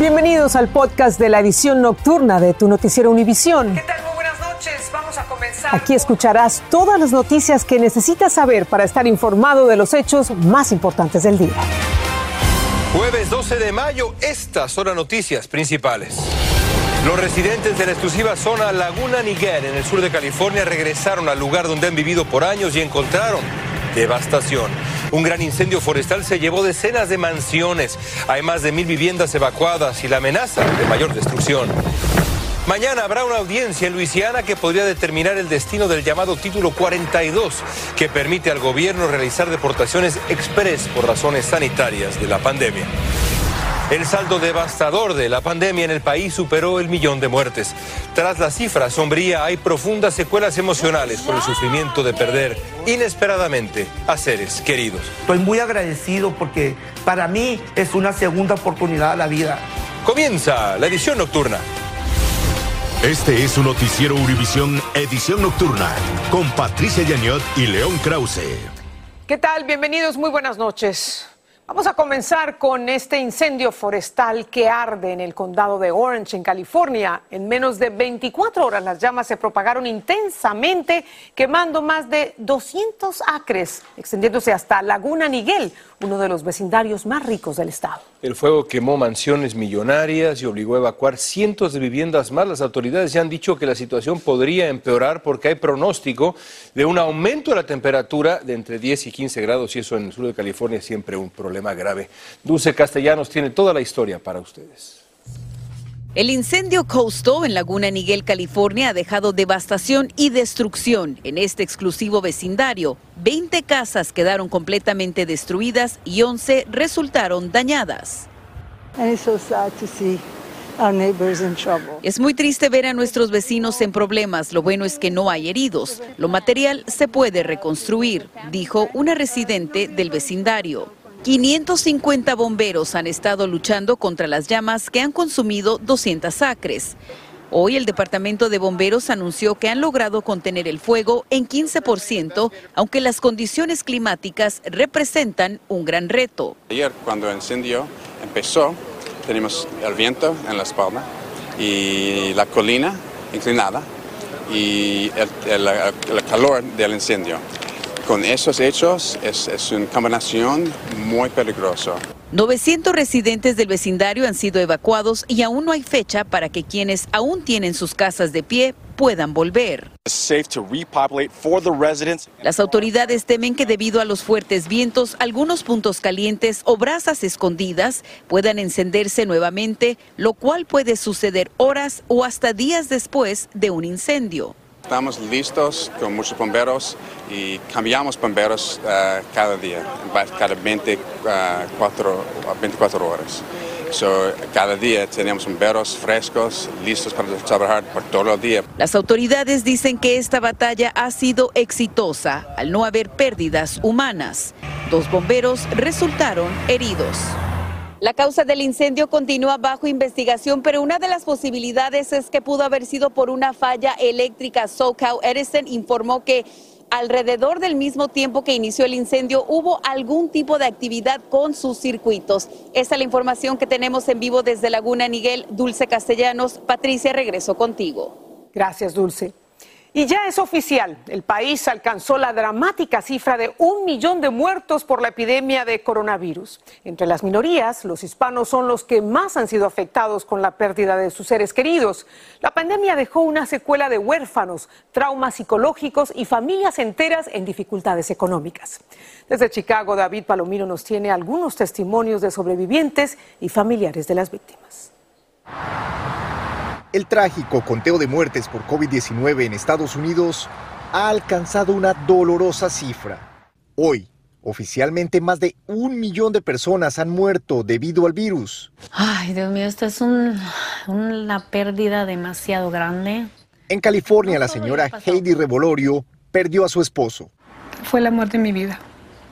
Bienvenidos al podcast de la edición nocturna de tu noticiero Univisión. ¿Qué tal? Muy buenas noches. Vamos a comenzar. Aquí escucharás todas las noticias que necesitas saber para estar informado de los hechos más importantes del día. Jueves 12 de mayo, estas son las noticias principales. Los residentes de la exclusiva zona Laguna Niguel en el sur de California regresaron al lugar donde han vivido por años y encontraron devastación. Un gran incendio forestal se llevó decenas de mansiones. Hay más de mil viviendas evacuadas y la amenaza de mayor destrucción. Mañana habrá una audiencia en Luisiana que podría determinar el destino del llamado Título 42, que permite al gobierno realizar deportaciones express por razones sanitarias de la pandemia. El saldo devastador de la pandemia en el país superó el millón de muertes. Tras la cifra sombría hay profundas secuelas emocionales por el sufrimiento de perder inesperadamente a seres queridos. Estoy muy agradecido porque para mí es una segunda oportunidad a la vida. Comienza la edición nocturna. Este es su noticiero Univisión Edición Nocturna con Patricia Yaniot y León Krause. ¿Qué tal? Bienvenidos, muy buenas noches. Vamos a comenzar con este incendio forestal que arde en el condado de Orange, en California. En menos de 24 horas las llamas se propagaron intensamente, quemando más de 200 acres, extendiéndose hasta Laguna Niguel, uno de los vecindarios más ricos del estado. El fuego quemó mansiones millonarias y obligó a evacuar cientos de viviendas más. Las autoridades ya han dicho que la situación podría empeorar porque hay pronóstico de un aumento de la temperatura de entre 10 y 15 grados y eso en el sur de California es siempre un problema grave. Dulce Castellanos tiene toda la historia para ustedes. El incendio Coastal en Laguna Niguel, California, ha dejado devastación y destrucción en este exclusivo vecindario. 20 casas quedaron completamente destruidas y 11 resultaron dañadas. Es muy triste ver a nuestros vecinos en problemas. Lo bueno es que no hay heridos. Lo material se puede reconstruir, dijo una residente del vecindario. 550 bomberos han estado luchando contra las llamas que han consumido 200 acres. Hoy el Departamento de Bomberos anunció que han logrado contener el fuego en 15%, aunque las condiciones climáticas representan un gran reto. Ayer, cuando el incendio empezó, tenemos el viento en la espalda y la colina inclinada y el, el calor del incendio con esos hechos es, es una combinación muy peligrosa. 900 residentes del vecindario han sido evacuados y aún no hay fecha para que quienes aún tienen sus casas de pie puedan volver. Las autoridades temen que debido a los fuertes vientos, algunos puntos calientes o brasas escondidas puedan encenderse nuevamente, lo cual puede suceder horas o hasta días después de un incendio. Estamos listos con muchos bomberos y cambiamos bomberos uh, cada día, cada 24, 24 horas. So, cada día tenemos bomberos frescos, listos para trabajar por todo el día. Las autoridades dicen que esta batalla ha sido exitosa al no haber pérdidas humanas. Dos bomberos resultaron heridos. La causa del incendio continúa bajo investigación, pero una de las posibilidades es que pudo haber sido por una falla eléctrica. SoCal Edison informó que alrededor del mismo tiempo que inició el incendio hubo algún tipo de actividad con sus circuitos. Esa es la información que tenemos en vivo desde Laguna Niguel. Dulce Castellanos, Patricia, regreso contigo. Gracias, Dulce. Y ya es oficial, el país alcanzó la dramática cifra de un millón de muertos por la epidemia de coronavirus. Entre las minorías, los hispanos son los que más han sido afectados con la pérdida de sus seres queridos. La pandemia dejó una secuela de huérfanos, traumas psicológicos y familias enteras en dificultades económicas. Desde Chicago, David Palomino nos tiene algunos testimonios de sobrevivientes y familiares de las víctimas. El trágico conteo de muertes por COVID-19 en Estados Unidos ha alcanzado una dolorosa cifra. Hoy, oficialmente más de un millón de personas han muerto debido al virus. Ay, Dios mío, esta es una pérdida demasiado grande. En California, la señora Heidi Revolorio perdió a su esposo. Fue la muerte de mi vida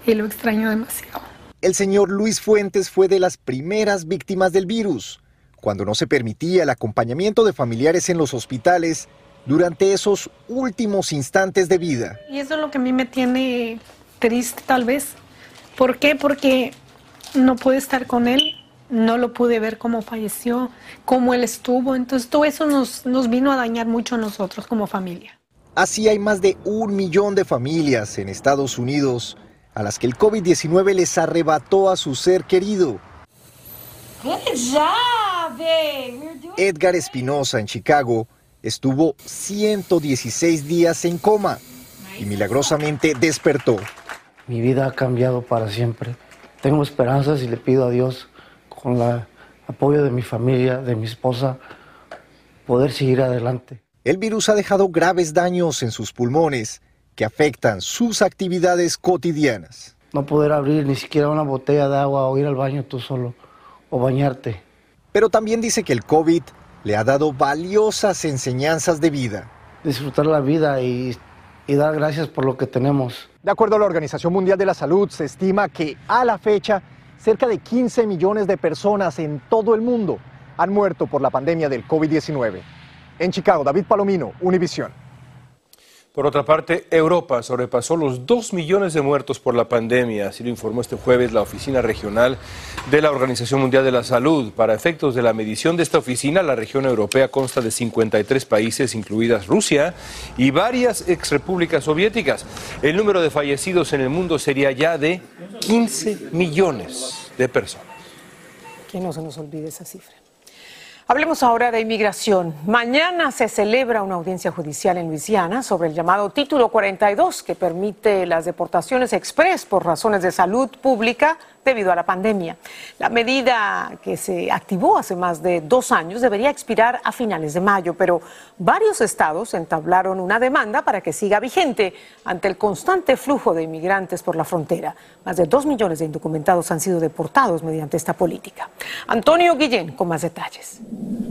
y lo extraño demasiado. El señor Luis Fuentes fue de las primeras víctimas del virus cuando no se permitía el acompañamiento de familiares en los hospitales durante esos últimos instantes de vida. Y eso es lo que a mí me tiene triste tal vez. ¿Por qué? Porque no puedo estar con él no lo pude ver cómo falleció, cómo él estuvo. Entonces todo eso nos, nos vino a dañar mucho a nosotros como familia. Así hay más de un millón de familias en Estados Unidos a las que el COVID-19 les arrebató a su ser querido. Edgar Espinosa en Chicago estuvo 116 días en coma y milagrosamente despertó. Mi vida ha cambiado para siempre. Tengo esperanzas y le pido a Dios, con el apoyo de mi familia, de mi esposa, poder seguir adelante. El virus ha dejado graves daños en sus pulmones que afectan sus actividades cotidianas. No poder abrir ni siquiera una botella de agua o ir al baño tú solo o bañarte. Pero también dice que el COVID le ha dado valiosas enseñanzas de vida. Disfrutar la vida y, y dar gracias por lo que tenemos. De acuerdo a la Organización Mundial de la Salud, se estima que a la fecha cerca de 15 millones de personas en todo el mundo han muerto por la pandemia del COVID-19. En Chicago, David Palomino, Univisión. Por otra parte, Europa sobrepasó los 2 millones de muertos por la pandemia, así lo informó este jueves la Oficina Regional de la Organización Mundial de la Salud. Para efectos de la medición de esta oficina, la región europea consta de 53 países, incluidas Rusia y varias exrepúblicas soviéticas. El número de fallecidos en el mundo sería ya de 15 millones de personas. Que no se nos olvide esa cifra. Hablemos ahora de inmigración. Mañana se celebra una audiencia judicial en Luisiana sobre el llamado Título 42, que permite las deportaciones express por razones de salud pública debido a la pandemia. La medida que se activó hace más de dos años debería expirar a finales de mayo, pero varios estados entablaron una demanda para que siga vigente ante el constante flujo de inmigrantes por la frontera. Más de dos millones de indocumentados han sido deportados mediante esta política. Antonio Guillén con más detalles.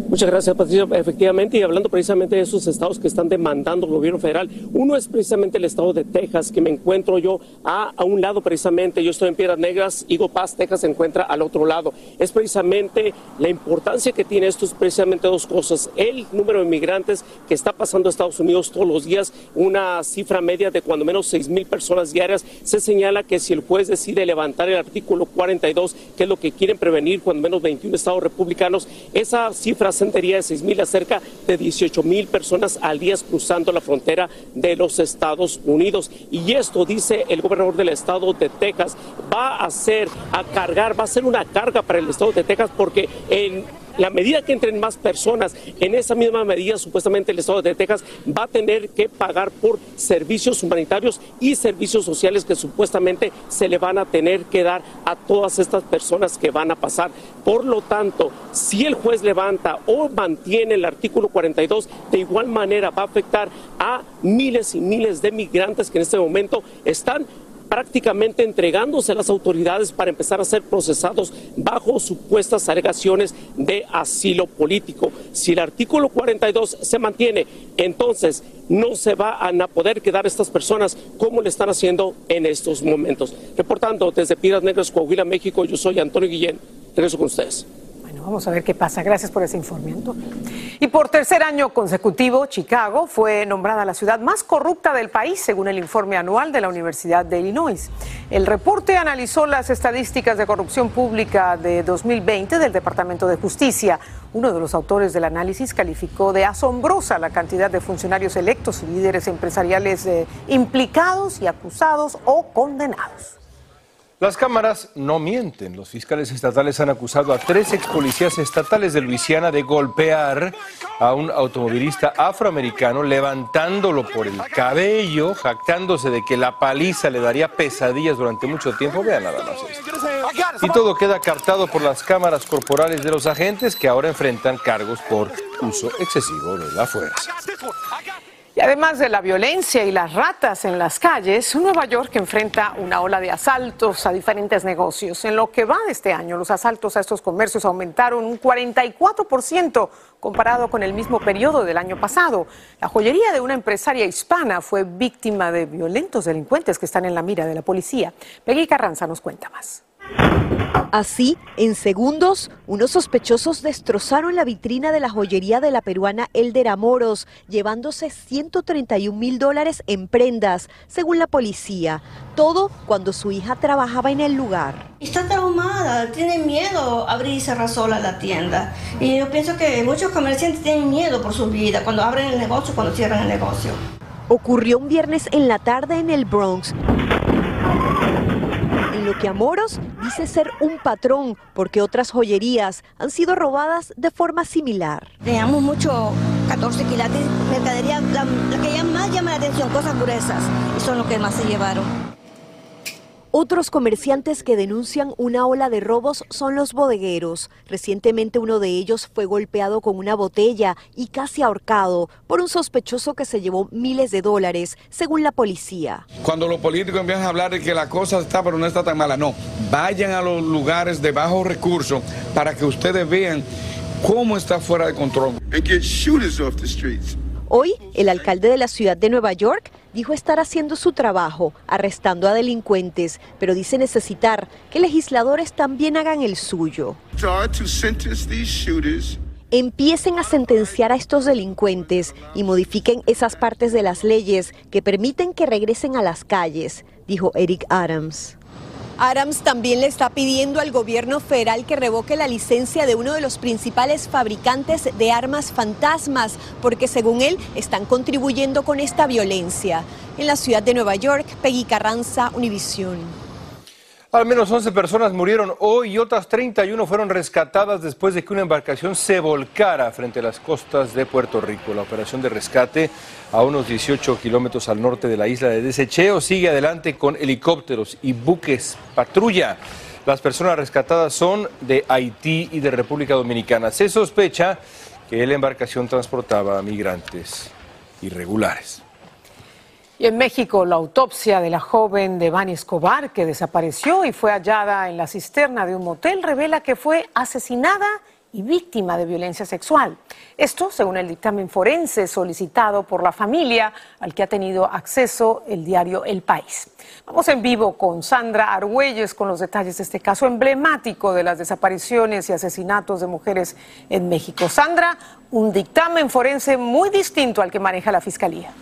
Muchas gracias, Patricia. Efectivamente, y hablando precisamente de esos estados que están demandando al gobierno federal, uno es precisamente el estado de Texas, que me encuentro yo a, a un lado precisamente, yo estoy en Piedras Negras, Eagle Pass, Texas se encuentra al otro lado. Es precisamente la importancia que tiene esto, es precisamente dos cosas. El número de inmigrantes que está pasando a Estados Unidos todos los días, una cifra media de cuando menos 6 mil personas diarias, se señala que si el juez decide levantar el artículo 42, que es lo que quieren prevenir cuando menos 21 estados republicanos, esa cifra ascendería de 6 mil a cerca de 18 mil personas al día cruzando la frontera de los Estados Unidos. Y esto, dice el gobernador del estado de Texas, va a ser a cargar, va a ser una carga para el estado de Texas porque en la medida que entren más personas, en esa misma medida supuestamente el Estado de Texas va a tener que pagar por servicios humanitarios y servicios sociales que supuestamente se le van a tener que dar a todas estas personas que van a pasar. Por lo tanto, si el juez levanta o mantiene el artículo 42, de igual manera va a afectar a miles y miles de migrantes que en este momento están prácticamente entregándose a las autoridades para empezar a ser procesados bajo supuestas alegaciones de asilo político. Si el artículo 42 se mantiene, entonces no se van a poder quedar estas personas como le están haciendo en estos momentos. Reportando desde Piedras Negras, Coahuila, México, yo soy Antonio Guillén. Regreso con ustedes. Vamos a ver qué pasa. Gracias por ese informe. Y por tercer año consecutivo, Chicago fue nombrada la ciudad más corrupta del país, según el informe anual de la Universidad de Illinois. El reporte analizó las estadísticas de corrupción pública de 2020 del Departamento de Justicia. Uno de los autores del análisis calificó de asombrosa la cantidad de funcionarios electos y líderes empresariales eh, implicados y acusados o condenados. Las cámaras no mienten. Los fiscales estatales han acusado a tres ex policías estatales de Luisiana de golpear a un automovilista afroamericano, levantándolo por el cabello, jactándose de que la paliza le daría pesadillas durante mucho tiempo. Vean nada más esto. Y todo queda captado por las cámaras corporales de los agentes que ahora enfrentan cargos por uso excesivo de la fuerza. Y además de la violencia y las ratas en las calles, Nueva York enfrenta una ola de asaltos a diferentes negocios. En lo que va de este año, los asaltos a estos comercios aumentaron un 44% comparado con el mismo periodo del año pasado. La joyería de una empresaria hispana fue víctima de violentos delincuentes que están en la mira de la policía. Peggy Carranza nos cuenta más. Así, en segundos, unos sospechosos destrozaron la vitrina de la joyería de la peruana Elder Amoros, llevándose 131 mil dólares en prendas, según la policía. Todo cuando su hija trabajaba en el lugar. Está traumada, tiene miedo abrir y cerrar sola la tienda. Y yo pienso que muchos comerciantes tienen miedo por su vida cuando abren el negocio, cuando cierran el negocio. Ocurrió un viernes en la tarde en el Bronx lo que a Moros dice ser un patrón porque otras joyerías han sido robadas de forma similar. Teníamos mucho 14 quilates, mercadería, la, la que más llama la atención, cosas gruesas, y son lo que más se llevaron. Otros comerciantes que denuncian una ola de robos son los bodegueros. Recientemente uno de ellos fue golpeado con una botella y casi ahorcado por un sospechoso que se llevó miles de dólares, según la policía. Cuando los políticos empiezan a hablar de que la cosa está pero no está tan mala, no. Vayan a los lugares de bajos recursos para que ustedes vean cómo está fuera de control. Hoy, el alcalde de la ciudad de Nueva York dijo estar haciendo su trabajo, arrestando a delincuentes, pero dice necesitar que legisladores también hagan el suyo. Empiecen a sentenciar a estos delincuentes y modifiquen esas partes de las leyes que permiten que regresen a las calles, dijo Eric Adams. Adams también le está pidiendo al gobierno federal que revoque la licencia de uno de los principales fabricantes de armas fantasmas, porque según él están contribuyendo con esta violencia. En la ciudad de Nueva York, Peggy Carranza, Univisión. Al menos 11 personas murieron hoy y otras 31 fueron rescatadas después de que una embarcación se volcara frente a las costas de Puerto Rico. La operación de rescate a unos 18 kilómetros al norte de la isla de Desecheo sigue adelante con helicópteros y buques patrulla. Las personas rescatadas son de Haití y de República Dominicana. Se sospecha que la embarcación transportaba migrantes irregulares. Y en México, la autopsia de la joven Devani Escobar, que desapareció y fue hallada en la cisterna de un motel, revela que fue asesinada y víctima de violencia sexual. Esto según el dictamen forense solicitado por la familia al que ha tenido acceso el diario El País. Vamos en vivo con Sandra Argüelles con los detalles de este caso emblemático de las desapariciones y asesinatos de mujeres en México. Sandra, un dictamen forense muy distinto al que maneja la Fiscalía.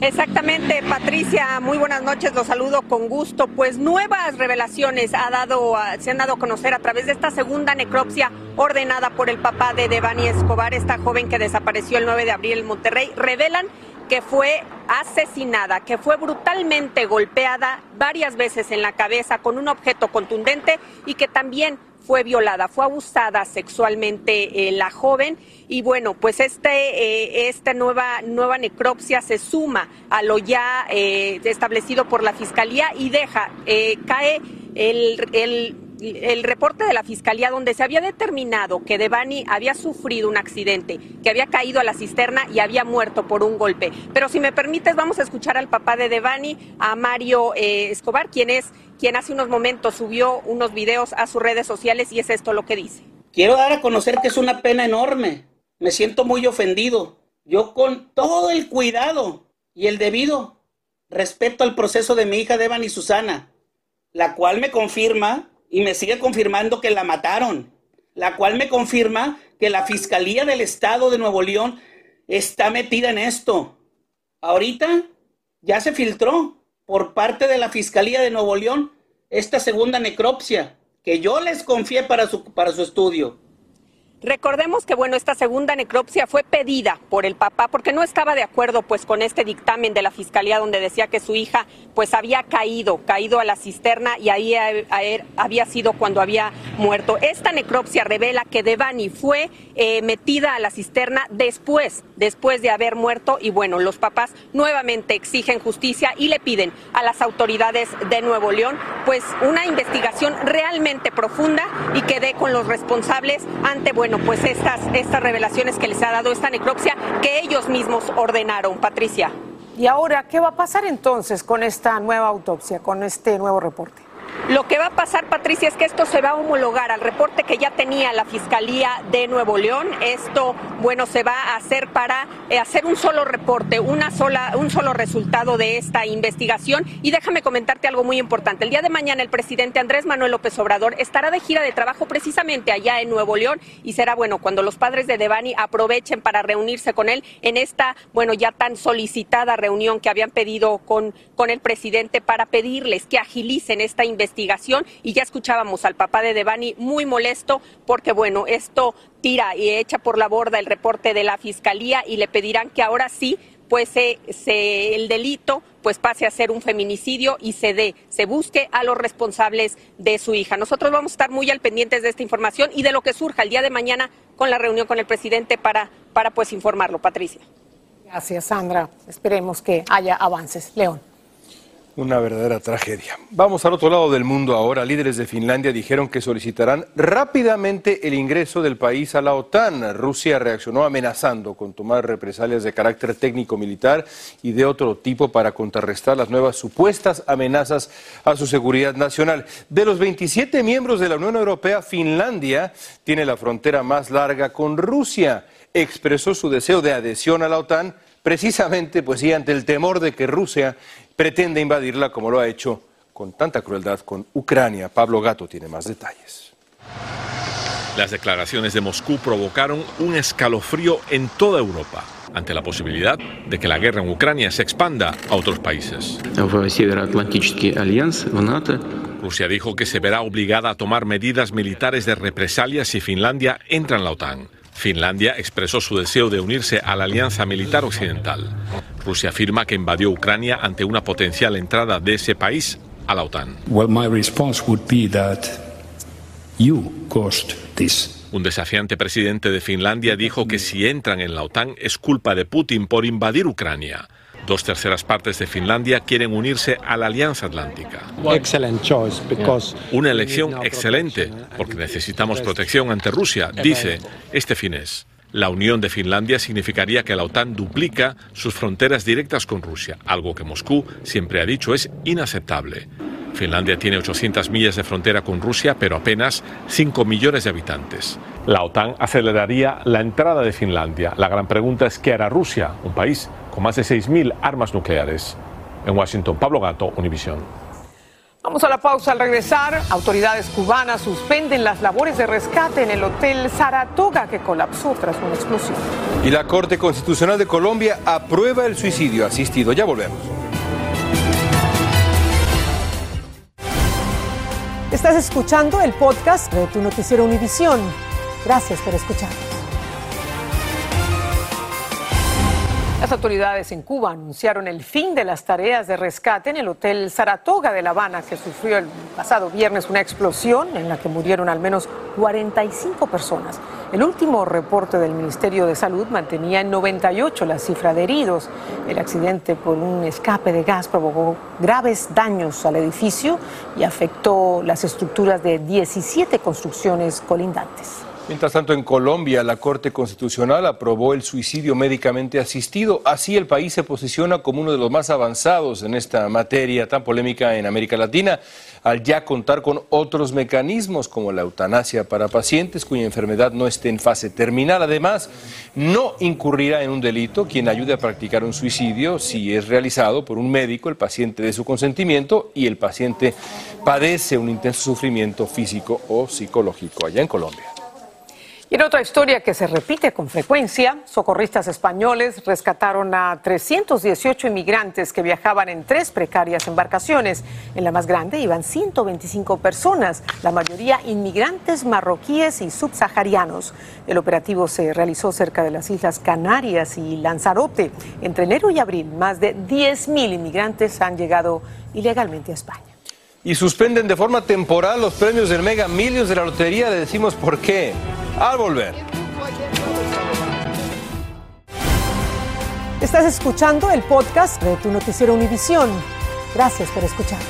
Exactamente, Patricia, muy buenas noches, los saludo con gusto. Pues nuevas revelaciones ha dado, se han dado a conocer a través de esta segunda necropsia ordenada por el papá de Devani Escobar, esta joven que desapareció el 9 de abril en Monterrey. Revelan que fue asesinada, que fue brutalmente golpeada varias veces en la cabeza con un objeto contundente y que también fue violada, fue abusada sexualmente eh, la joven. Y bueno, pues este, eh, esta nueva, nueva necropsia se suma a lo ya eh, establecido por la Fiscalía y deja, cae el, el el reporte de la fiscalía donde se había determinado que Devani había sufrido un accidente, que había caído a la cisterna y había muerto por un golpe. Pero si me permites, vamos a escuchar al papá de Devani, a Mario eh, Escobar, quien es quien hace unos momentos subió unos videos a sus redes sociales y es esto lo que dice. Quiero dar a conocer que es una pena enorme. Me siento muy ofendido. Yo con todo el cuidado y el debido respeto al proceso de mi hija Devani Susana, la cual me confirma y me sigue confirmando que la mataron, la cual me confirma que la Fiscalía del Estado de Nuevo León está metida en esto. Ahorita ya se filtró por parte de la Fiscalía de Nuevo León esta segunda necropsia que yo les confié para su, para su estudio. Recordemos que bueno, esta segunda necropsia fue pedida por el papá porque no estaba de acuerdo pues con este dictamen de la fiscalía donde decía que su hija pues había caído, caído a la cisterna y ahí había sido cuando había muerto. Esta necropsia revela que Devani fue eh, metida a la cisterna después, después de haber muerto y bueno, los papás nuevamente exigen justicia y le piden a las autoridades de Nuevo León pues una investigación realmente profunda y que dé con los responsables ante bueno pues estas, estas revelaciones que les ha dado esta necropsia que ellos mismos ordenaron, Patricia. ¿Y ahora qué va a pasar entonces con esta nueva autopsia, con este nuevo reporte? Lo que va a pasar, Patricia, es que esto se va a homologar al reporte que ya tenía la Fiscalía de Nuevo León. Esto, bueno, se va a hacer para eh, hacer un solo reporte, una sola, un solo resultado de esta investigación. Y déjame comentarte algo muy importante. El día de mañana el presidente Andrés Manuel López Obrador estará de gira de trabajo precisamente allá en Nuevo León y será bueno cuando los padres de Devani aprovechen para reunirse con él en esta, bueno, ya tan solicitada reunión que habían pedido con, con el presidente para pedirles que agilicen esta investigación y ya escuchábamos al papá de Devani muy molesto porque, bueno, esto tira y echa por la borda el reporte de la fiscalía y le pedirán que ahora sí pues el delito pues pase a ser un feminicidio y se dé, se busque a los responsables de su hija. Nosotros vamos a estar muy al pendientes de esta información y de lo que surja el día de mañana con la reunión con el presidente para, para pues informarlo. Patricia. Gracias, Sandra. Esperemos que haya avances. León. Una verdadera tragedia. Vamos al otro lado del mundo ahora. Líderes de Finlandia dijeron que solicitarán rápidamente el ingreso del país a la OTAN. Rusia reaccionó amenazando con tomar represalias de carácter técnico-militar y de otro tipo para contrarrestar las nuevas supuestas amenazas a su seguridad nacional. De los 27 miembros de la Unión Europea, Finlandia tiene la frontera más larga con Rusia. Expresó su deseo de adhesión a la OTAN precisamente pues sí ante el temor de que Rusia pretende invadirla como lo ha hecho con tanta crueldad con Ucrania. Pablo Gato tiene más detalles. Las declaraciones de Moscú provocaron un escalofrío en toda Europa ante la posibilidad de que la guerra en Ucrania se expanda a otros países. Rusia dijo que se verá obligada a tomar medidas militares de represalia si Finlandia entra en la OTAN. Finlandia expresó su deseo de unirse a la alianza militar occidental. Rusia afirma que invadió Ucrania ante una potencial entrada de ese país a la OTAN. Un desafiante presidente de Finlandia dijo que si entran en la OTAN es culpa de Putin por invadir Ucrania. Dos terceras partes de Finlandia quieren unirse a la Alianza Atlántica. Una elección excelente, porque necesitamos protección ante Rusia, dice este finés. La unión de Finlandia significaría que la OTAN duplica sus fronteras directas con Rusia, algo que Moscú siempre ha dicho es inaceptable. Finlandia tiene 800 millas de frontera con Rusia, pero apenas 5 millones de habitantes. La OTAN aceleraría la entrada de Finlandia. La gran pregunta es qué hará Rusia, un país con más de 6.000 armas nucleares. En Washington, Pablo Gato, Univisión. Vamos a la pausa al regresar. Autoridades cubanas suspenden las labores de rescate en el hotel Saratoga que colapsó tras una explosión. Y la Corte Constitucional de Colombia aprueba el suicidio asistido. Ya volvemos. Estás escuchando el podcast de tu noticiero Univisión. Gracias por escuchar. Las autoridades en Cuba anunciaron el fin de las tareas de rescate en el Hotel Saratoga de La Habana, que sufrió el pasado viernes una explosión en la que murieron al menos 45 personas. El último reporte del Ministerio de Salud mantenía en 98 la cifra de heridos. El accidente por un escape de gas provocó graves daños al edificio y afectó las estructuras de 17 construcciones colindantes. Mientras tanto, en Colombia, la Corte Constitucional aprobó el suicidio médicamente asistido. Así, el país se posiciona como uno de los más avanzados en esta materia tan polémica en América Latina, al ya contar con otros mecanismos como la eutanasia para pacientes cuya enfermedad no esté en fase terminal. Además, no incurrirá en un delito quien ayude a practicar un suicidio si es realizado por un médico, el paciente de su consentimiento y el paciente padece un intenso sufrimiento físico o psicológico allá en Colombia. Y en otra historia que se repite con frecuencia, socorristas españoles rescataron a 318 inmigrantes que viajaban en tres precarias embarcaciones. En la más grande iban 125 personas, la mayoría inmigrantes marroquíes y subsaharianos. El operativo se realizó cerca de las Islas Canarias y Lanzarote. Entre enero y abril, más de 10.000 inmigrantes han llegado ilegalmente a España. Y suspenden de forma temporal los premios del Mega Millions de la lotería. Le decimos por qué al volver. Estás escuchando el podcast de tu noticiero Univisión. Gracias por escuchar.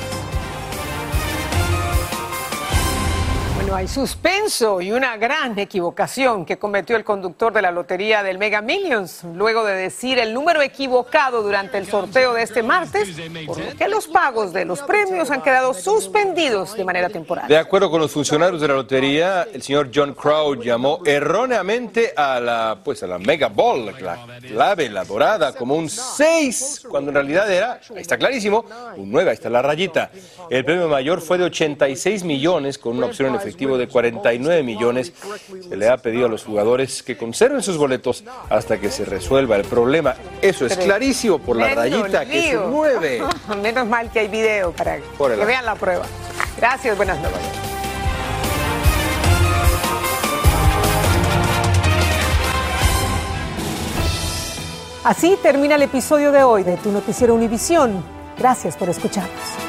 Bueno, hay suspenso y una gran equivocación que cometió el conductor de la lotería del Mega Millions luego de decir el número equivocado durante el sorteo de este martes, por lo que los pagos de los premios han quedado suspendidos de manera temporal. De acuerdo con los funcionarios de la lotería, el señor John Crow llamó erróneamente a la, pues a la Mega Ball, la clave, la dorada, como un 6, cuando en realidad era, ahí está clarísimo, un 9, ahí está la rayita. El premio mayor fue de 86 millones con una opción en efectivo de 49 millones. Se le ha pedido a los jugadores que conserven sus boletos hasta que se resuelva el problema. Eso es clarísimo por la rayita que un 9. Menos mal que hay video para que vean la prueba. Gracias, buenas noches. Así termina el episodio de hoy de Tu Noticiero Univisión. Gracias por escucharnos.